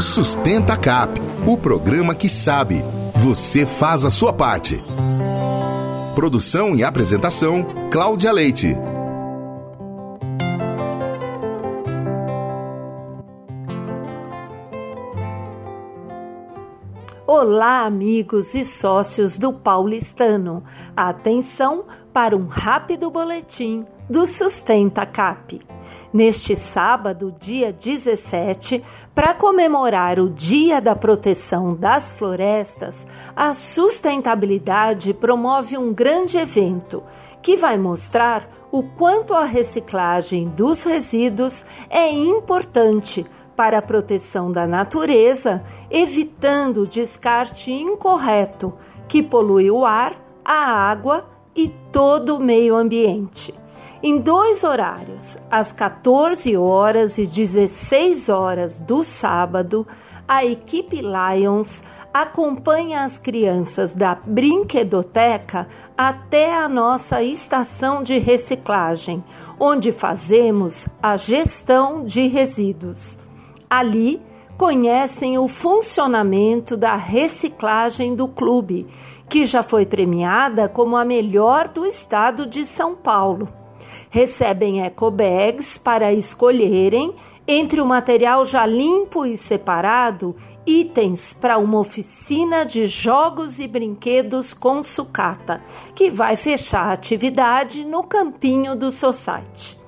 Sustenta Cap, o programa que sabe. Você faz a sua parte. Produção e apresentação: Cláudia Leite. Olá, amigos e sócios do Paulistano. Atenção para um rápido boletim do Sustenta Cap. Neste sábado, dia 17, para comemorar o Dia da Proteção das Florestas, a sustentabilidade promove um grande evento que vai mostrar o quanto a reciclagem dos resíduos é importante para a proteção da natureza, evitando o descarte incorreto que polui o ar, a água e todo o meio ambiente. Em dois horários, às 14 horas e 16 horas do sábado, a equipe Lions acompanha as crianças da brinquedoteca até a nossa estação de reciclagem, onde fazemos a gestão de resíduos. Ali, conhecem o funcionamento da reciclagem do clube, que já foi premiada como a melhor do estado de São Paulo. Recebem ecobags para escolherem, entre o material já limpo e separado, itens para uma oficina de jogos e brinquedos com sucata, que vai fechar a atividade no campinho do Society.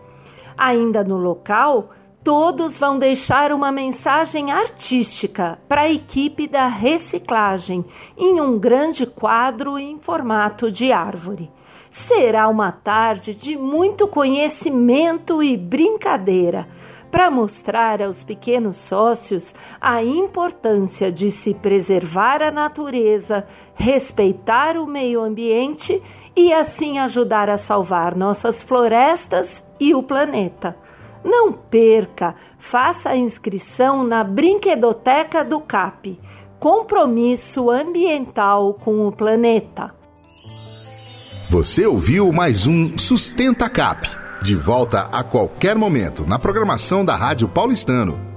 Ainda no local, todos vão deixar uma mensagem artística para a equipe da reciclagem em um grande quadro em formato de árvore. Será uma tarde de muito conhecimento e brincadeira para mostrar aos pequenos sócios a importância de se preservar a natureza, respeitar o meio ambiente e assim ajudar a salvar nossas florestas e o planeta. Não perca, faça a inscrição na Brinquedoteca do CAP. Compromisso ambiental com o planeta. Você ouviu mais um Sustenta Cap. De volta a qualquer momento na programação da Rádio Paulistano.